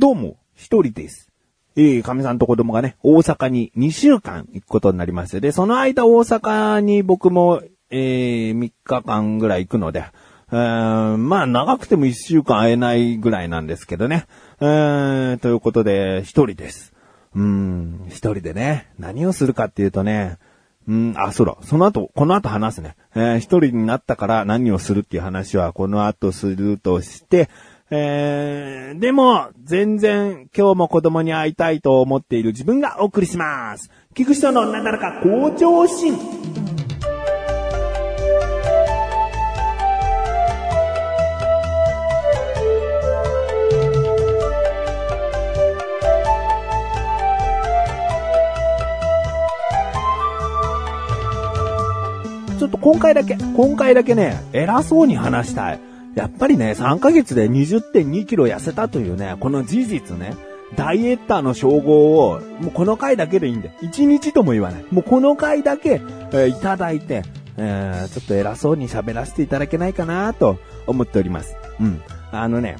どうも、一人です。ええ、神さんと子供がね、大阪に2週間行くことになりまして、で、その間大阪に僕も、ええ、3日間ぐらい行くので、えーまあ長くても1週間会えないぐらいなんですけどね。えーということで、一人です。うん、一人でね、何をするかっていうとね、うん、あ、そうだ。その後、この後話すね。えー一人になったから何をするっていう話はこの後するとして、えー、でも、全然今日も子供に会いたいと思っている自分がお送りします。聞く人のなだらか向上心。ちょっと今回だけ、今回だけね、偉そうに話したい。やっぱりね、3ヶ月で20.2キロ痩せたというね、この事実ね、ダイエッターの称号を、もうこの回だけでいいんで、1日とも言わない。もうこの回だけ、えーいただいて、えーちょっと偉そうに喋らせていただけないかなと思っております。うん。あのね、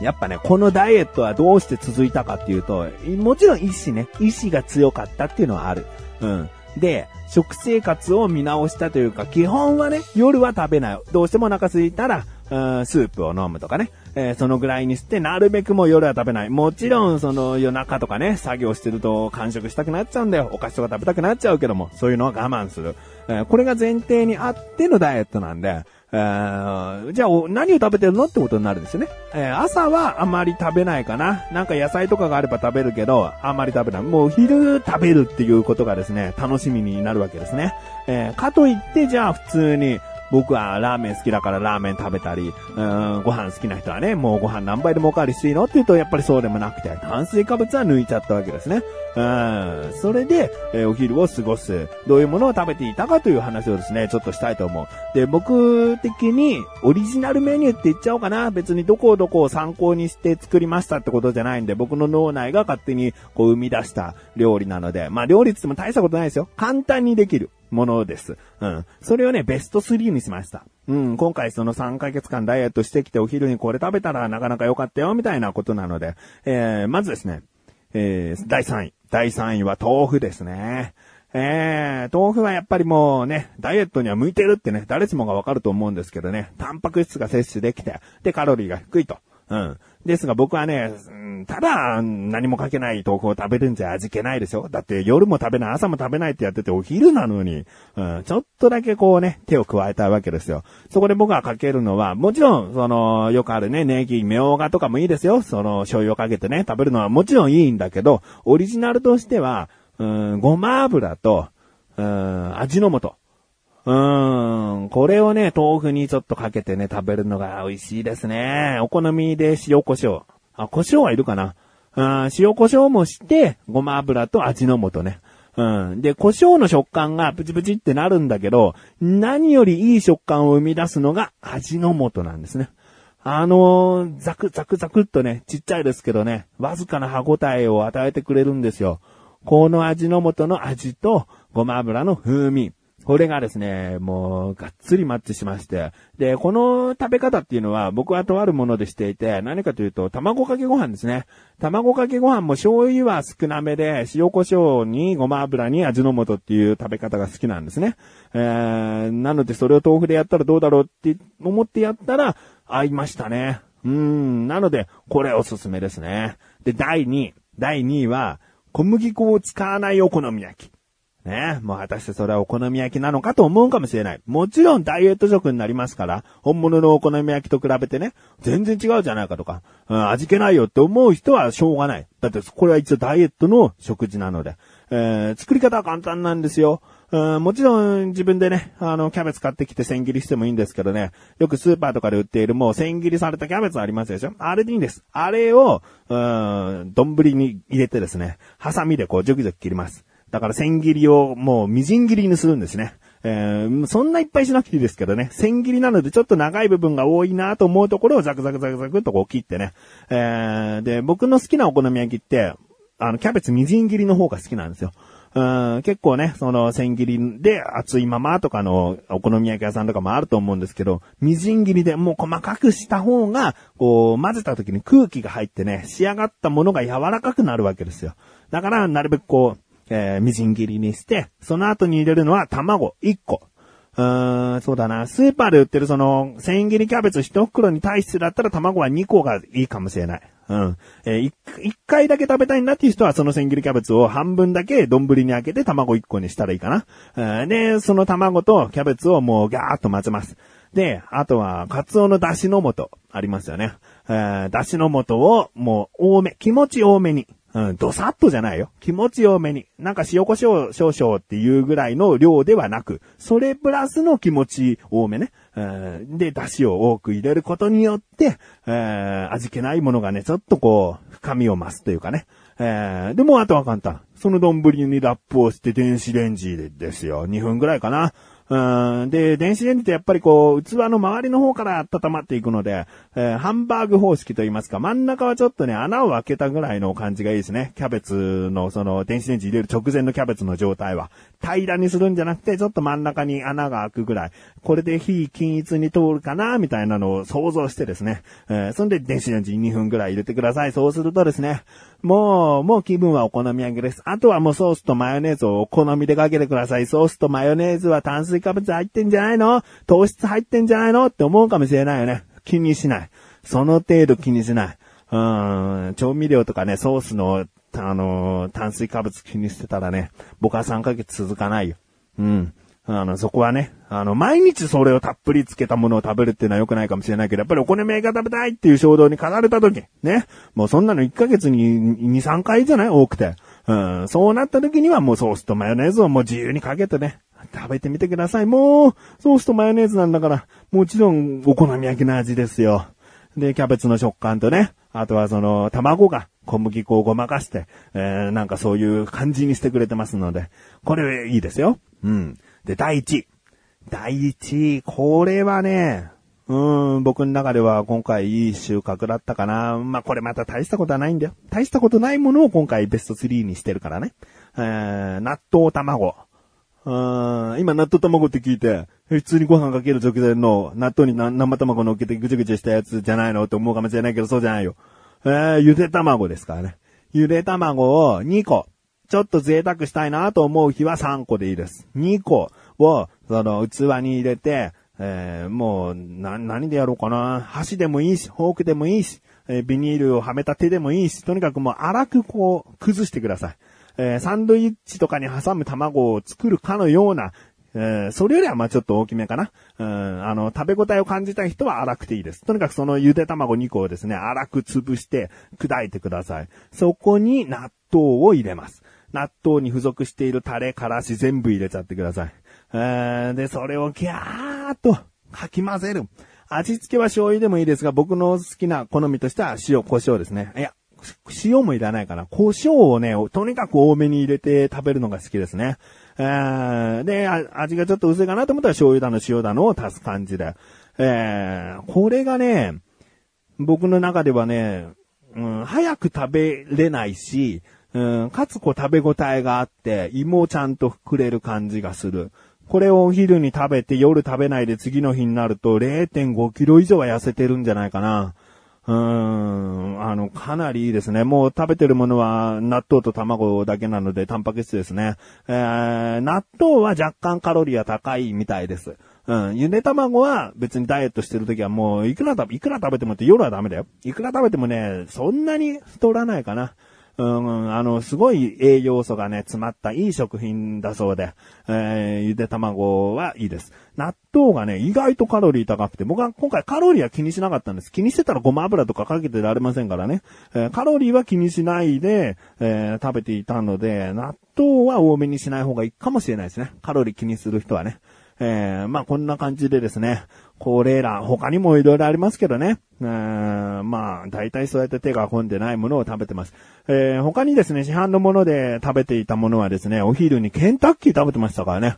やっぱね、このダイエットはどうして続いたかっていうと、もちろん意志ね、意志が強かったっていうのはある。うん。で、食生活を見直したというか、基本はね、夜は食べない。どうしてもお腹空いたら、うんスープを飲むとかね。えーそのぐらいにして、なるべくもう夜は食べない。もちろん、その夜中とかね、作業してると完食したくなっちゃうんだよ。お菓子とか食べたくなっちゃうけども、そういうのは我慢する。えーこれが前提にあってのダイエットなんで、えーじゃあ何を食べてるのってことになるんですよね。えー朝はあまり食べないかな。なんか野菜とかがあれば食べるけど、あまり食べない。もう昼食べるっていうことがですね、楽しみになるわけですね。えーかといって、じゃあ普通に、僕はラーメン好きだからラーメン食べたり、うん、ご飯好きな人はね、もうご飯何杯でもおかわりしていいのって言うと、やっぱりそうでもなくて、炭水化物は抜いちゃったわけですね。うん、それで、えお昼を過ごす。どういうものを食べていたかという話をですね、ちょっとしたいと思う。で、僕的に、オリジナルメニューって言っちゃおうかな。別にどこをどこを参考にして作りましたってことじゃないんで、僕の脳内が勝手にこう生み出した料理なので、まあ料理って言っても大したことないですよ。簡単にできる。ものです。うん。それをね、ベスト3にしました。うん。今回その3ヶ月間ダイエットしてきてお昼にこれ食べたらなかなか良かったよ、みたいなことなので、えー、まずですね、えー、第3位。第3位は豆腐ですね。えー、豆腐はやっぱりもうね、ダイエットには向いてるってね、誰しもがわかると思うんですけどね、タンパク質が摂取できて、で、カロリーが低いと。うん。ですが僕はね、うんただ何もかけない豆腐を食べるんじゃ味気ないでしょだって夜も食べない、朝も食べないってやっててお昼なのに、うん、ちょっとだけこうね、手を加えたわけですよ。そこで僕がかけるのは、もちろん、その、よくあるね、ネギ、みょうがとかもいいですよ。その、醤油をかけてね、食べるのはもちろんいいんだけど、オリジナルとしては、うん、ごま油と、うん、味の素。うーん、これをね、豆腐にちょっとかけてね、食べるのが美味しいですね。お好みで塩胡椒。あ、胡椒はいるかなうん、塩胡椒もして、ごま油と味の素ね。うん。で、胡椒の食感がプチプチってなるんだけど、何よりいい食感を生み出すのが味の素なんですね。あのーザクザクザクっとね、ちっちゃいですけどね、わずかな歯応えを与えてくれるんですよ。この味の素の味と、ごま油の風味。これがですね、もう、がっつりマッチしまして。で、この食べ方っていうのは、僕はとあるものでしていて、何かというと、卵かけご飯ですね。卵かけご飯も醤油は少なめで、塩胡椒にごま油に味の素っていう食べ方が好きなんですね。えー、なのでそれを豆腐でやったらどうだろうって思ってやったら、合いましたね。うん、なので、これおすすめですね。で、第2位。第2位は、小麦粉を使わないお好み焼き。ねもう果たしてそれはお好み焼きなのかと思うかもしれない。もちろんダイエット食になりますから、本物のお好み焼きと比べてね、全然違うじゃないかとか、うん、味気ないよって思う人はしょうがない。だってこれは一応ダイエットの食事なので、えー作り方は簡単なんですよ。うんもちろん自分でね、あの、キャベツ買ってきて千切りしてもいいんですけどね、よくスーパーとかで売っているもう千切りされたキャベツありますでしょ？あれでいいんです。あれを、うん、丼に入れてですね、ハサミでこうジョキジョキ切ります。だから千切りをもうみじん切りにするんですね。えーそんないっぱいしなくていいですけどね。千切りなのでちょっと長い部分が多いなと思うところをザクザクザクザクっとこう切ってね。えーで、僕の好きなお好み焼きって、あの、キャベツみじん切りの方が好きなんですよ。うん、結構ね、その千切りで熱いままとかのお好み焼き屋さんとかもあると思うんですけど、みじん切りでもう細かくした方が、こう、混ぜた時に空気が入ってね、仕上がったものが柔らかくなるわけですよ。だから、なるべくこう、えー、みじん切りにして、その後に入れるのは卵1個。うーん、そうだな。スーパーで売ってるその、千切りキャベツ1袋に対してだったら卵は2個がいいかもしれない。うん。えー、一回だけ食べたいなっていう人はその千切りキャベツを半分だけ丼に開けて卵1個にしたらいいかな。えー、で、その卵とキャベツをもうギャーっと混ぜます。で、あとは、カツオの出汁の素、ありますよね。えー、出汁の素を、もう、多め、気持ち多めに、うん、ドサッとじゃないよ。気持ち多めに。なんか塩胡椒少々っていうぐらいの量ではなく、それプラスの気持ち多めね。うんで、出汁を多く入れることによって、えー、味気ないものがね、ちょっとこう、深みを増すというかね。えー、でもあとは簡単。その丼にラップをして電子レンジでですよ。2分ぐらいかな。うん。で、電子レンジってやっぱりこう、器の周りの方から温まっていくので、えー、ハンバーグ方式と言いますか、真ん中はちょっとね、穴を開けたぐらいの感じがいいですね。キャベツの、その、電子レンジ入れる直前のキャベツの状態は。平らにするんじゃなくて、ちょっと真ん中に穴が開くぐらい。これで火均一に通るかな、みたいなのを想像してですね。えー、そんで電子レンジ2分ぐらい入れてください。そうするとですね、もう、もう気分はお好み焼きです。あとはもうソースとマヨネーズをお好みでかけてください。ソースとマヨネーズは炭水化物入ってんじゃないの？糖質入ってんじゃないの？って思うかもしれないよね。気にしない。その程度気にしない。うん、調味料とかね、ソースの、あのー、炭水化物気にしてたらね、僕は3ヶ月続かないよ。うん。あの、そこはね、あの、毎日それをたっぷりつけたものを食べるっていうのは良くないかもしれないけど、やっぱりお好み焼きが食べたいっていう衝動に駆られた時、ね。もうそんなの1ヶ月に2、3回じゃない？多くて。うん、そうなった時にはもうソースとマヨネーズをもう自由にかけてね、食べてみてください。もう、ソースとマヨネーズなんだから、もちろんお好み焼きの味ですよ。で、キャベツの食感とね、あとはその、卵が小麦粉をごまかして、えー、なんかそういう感じにしてくれてますので、これいいですよ。うん。で、第1位。第1位、これはね、うん、僕の中では今回いい収穫だったかな。まあ、これまた大したことはないんだよ。大したことないものを今回ベスト3にしてるからね。えー、納豆卵。うん、今納豆卵って聞いて、普通にご飯かける直前の納豆に生卵乗っけてぐちゃぐちゃしたやつじゃないの？って思うかもしれないけど、そうじゃないよ。えー、ゆで卵ですからね。ゆで卵を2個。ちょっと贅沢したいなと思う日は3個でいいです。2個を、その、器に入れて、えー、もう、な、何でやろうかな。箸でもいいし、フォークでもいいし、えー、ビニールをはめた手でもいいし、とにかくもう荒くこう、崩してください。えー、サンドイッチとかに挟む卵を作るかのような、えー、それよりはまあちょっと大きめかな。うん、あの、食べ応えを感じたい人は粗くていいです。とにかくそのゆで卵2個をですね、粗く潰して砕いてください。そこに納豆を入れます。納豆に付属しているタレ、からし全部入れちゃってください。えー、で、それをギャーっとかき混ぜる。味付けは醤油でもいいですが、僕の好きな好みとしては塩、胡椒ですね。いや、塩もいらないかな。胡椒をね、とにかく多めに入れて食べるのが好きですね。え、で、味がちょっと薄いかなと思ったら醤油だの塩だのを足す感じで。えー、これがね、僕の中ではね、うん、早く食べれないし、うん、かつこう食べ応えがあって、胃もちゃんと膨れる感じがする。これをお昼に食べて夜食べないで次の日になると0.5キロ以上は痩せてるんじゃないかな。うん、あの、かなりいいですね。もう食べてるものは納豆と卵だけなので、タンパク質ですね。えー、納豆は若干カロリーは高いみたいです。うん。ゆで卵は別にダイエットしてるときはもう、いくら食べ、いくら食べてもって夜はダメだよ。いくら食べてもね、そんなに太らないかな。うん、あの、すごい栄養素がね、詰まったいい食品だそうで、えー、ゆで卵はいいです。納豆がね、意外とカロリー高くて、僕は今回カロリーは気にしなかったんです。気にしてたらごま油とかかけてられませんからね。えー、カロリーは気にしないで、えー、食べていたので、納豆は多めにしない方がいいかもしれないですね。カロリー気にする人はね。えー、まあこんな感じでですね、これら、他にもいろいろありますけどね。えー、まあ、大体そうやって手が込んでないものを食べてます。えー、他にですね、市販のもので食べていたものはですね、お昼にケンタッキー食べてましたからね。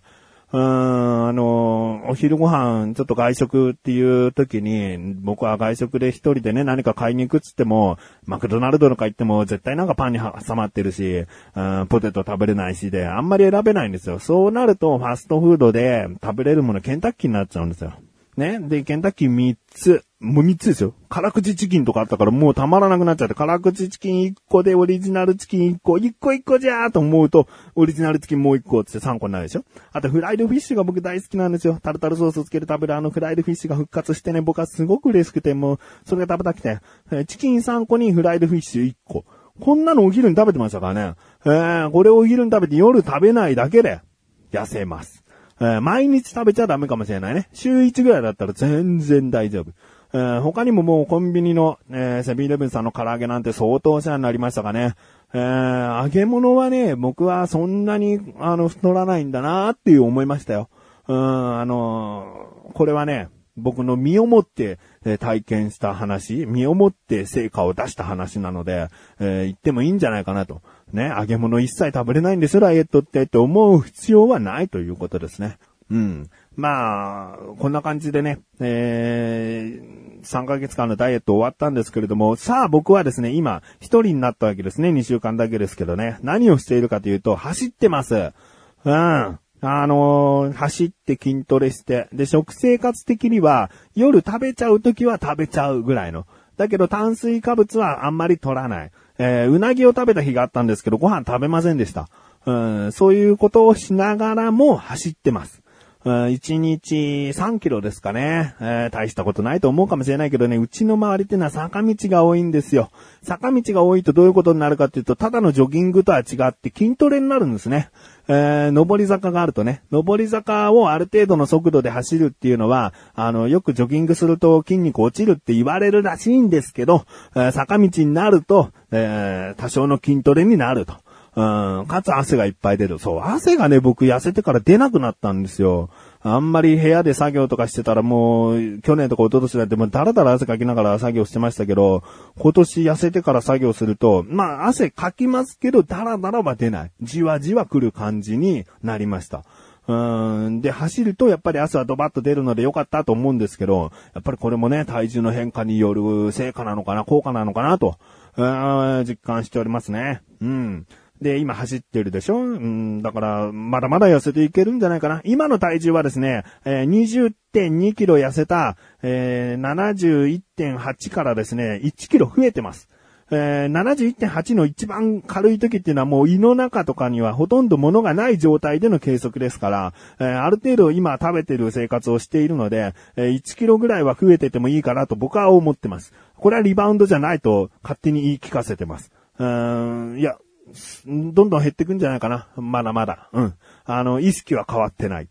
うーん、あの、お昼ご飯、ちょっと外食っていう時に、僕は外食で一人でね、何か買いに行くっつっても、マクドナルドとか行っても絶対なんかパンに挟まってるし、うんポテト食べれないしで、あんまり選べないんですよ。そうなると、ファストフードで食べれるものケンタッキーになっちゃうんですよ。ね。で、ケンタッキー3つ。もう3つですよ。辛口チキンとかあったからもうたまらなくなっちゃって、辛口チキン1個でオリジナルチキン1個、1個1個じゃーと思うと、オリジナルチキンもう1個って3個になるでしょあとフライドフィッシュが僕大好きなんですよ。タルタルソースをつけて食べるあのフライドフィッシュが復活してね、僕はすごく嬉しくて、もう、それが食べたくて。チキン3個にフライドフィッシュ1個。こんなのお昼に食べてましたからね。えー、これをお昼に食べて夜食べないだけで、痩せます。えー、毎日食べちゃダメかもしれないね。週1ぐらいだったら全然大丈夫。えー、他にももうコンビニの、えー、セブンイレブンさんの唐揚げなんて相当お世話になりましたかね。えー、揚げ物はね、僕はそんなに、あの、太らないんだなっていう思いましたよ。うん、あのこれはね、僕の身をもって、え体験した話、身をもって成果を出した話なので、えー、言ってもいいんじゃないかなと。ね、揚げ物一切食べれないんですよ、ダイエットってって思う必要はないということですね。うん。まあ、こんな感じでね、えー、3ヶ月間のダイエット終わったんですけれども、さあ僕はですね、今、一人になったわけですね。2週間だけですけどね。何をしているかというと、走ってます。うん。あのー、走って筋トレして、で、食生活的には、夜食べちゃうときは食べちゃうぐらいの。だけど炭水化物はあんまり取らない。えー、うなぎを食べた日があったんですけど、ご飯食べませんでした。うん、そういうことをしながらも走ってます。1日3キロですかね、えー、大したことないと思うかもしれないけどね、うちの周りってのは坂道が多いんですよ。坂道が多いとどういうことになるかっていうと、ただのジョギングとは違って筋トレになるんですね。えー、上り坂があるとね、上り坂をある程度の速度で走るっていうのは、あの、よくジョギングすると筋肉落ちるって言われるらしいんですけど、えー、坂道になると、えー、多少の筋トレになると。うん、かつ汗がいっぱい出る。そう、汗がね、僕痩せてから出なくなったんですよ。あんまり部屋で作業とかしてたらもう、去年とか一昨年なんてもうダラダラ汗かきながら作業してましたけど、今年痩せてから作業すると、まあ汗かきますけど、ダラダラは出ない。じわじわ来る感じになりました。うん。で、走るとやっぱり汗はドバッと出るのでよかったと思うんですけど、やっぱりこれもね、体重の変化による成果なのかな、効果なのかなと、うん実感しておりますね。うん。で、今走ってるでしょ？うん、だから、まだまだ痩せていけるんじゃないかな。今の体重はですね、えー、20.2キロ痩せた、えー、71.8からですね、1キロ増えてます。えー、71.8の一番軽い時っていうのはもう胃の中とかにはほとんど物がない状態での計測ですから、えー、ある程度今食べてる生活をしているので、えー、1キロぐらいは増えててもいいかなと僕は思ってます。これはリバウンドじゃないと勝手に言い聞かせてます。うん、いや、どんどん減っていくんじゃないかな。まだまだ。うん。あの、意識は変わってない。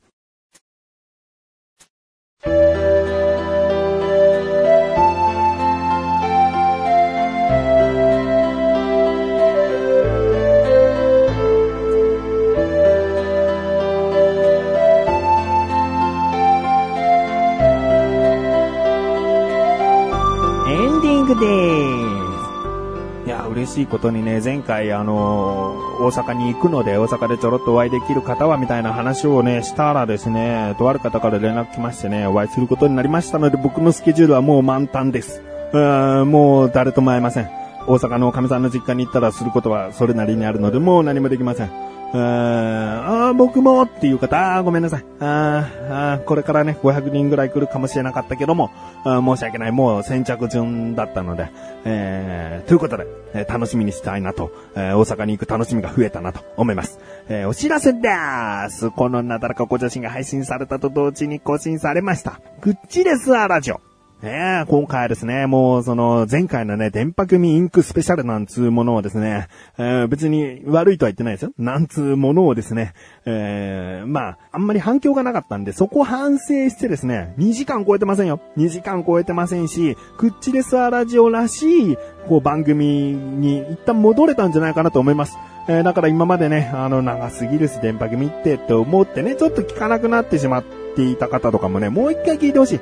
しいことにね、前回あのー、大阪に行くので、大阪でちょろっとお会いできる方は、みたいな話をね、したらですね、とある方から連絡来ましてね、お会いすることになりましたので、僕のスケジュールはもう満タンです。うーん、もう誰とも会えません。大阪の神さんの実家に行ったらすることはそれなりにあるので、もう何もできません。ああ、僕もっていう方、あごめんなさい。ああ、これからね、500人ぐらい来るかもしれなかったけども、あ申し訳ない。もう先着順だったので、えー、ということで、えー、楽しみにしたいなと、えー、大阪に行く楽しみが増えたなと思います。えー、お知らせでーす。このなだらかご女子が配信されたと同時に更新されました。グッチレスアラジオ。ねえ、今回はですね、もうその前回のね、電波組インクスペシャルなんつうものをですね、えー、別に悪いとは言ってないですよ。なんつうものをですね、えー、まあ、あんまり反響がなかったんで、そこ反省してですね、2時間超えてませんよ。2時間超えてませんし、クッチレスアラジオらしい、こう番組に一旦戻れたんじゃないかなと思います。えー、だから今までね、あの、長すぎるし、電波組ってって思ってね、ちょっと聞かなくなってしまっていた方とかもね、もう一回聞いてほしい。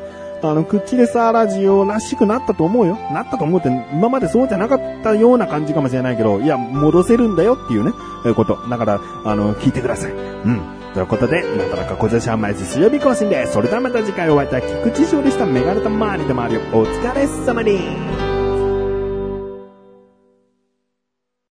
あの、クッキレサーラジオらしくなったと思うよ。なったと思うって、今までそうじゃなかったような感じかもしれないけど、いや、戻せるんだよっていうね、え、こと。だから、あの、聞いてください。うん。ということで、なかなか小女子は毎週水曜日更新です。それではまた次回お会いいたい菊池翔でしたメガネとマーニでもあるよ。お疲れ様に。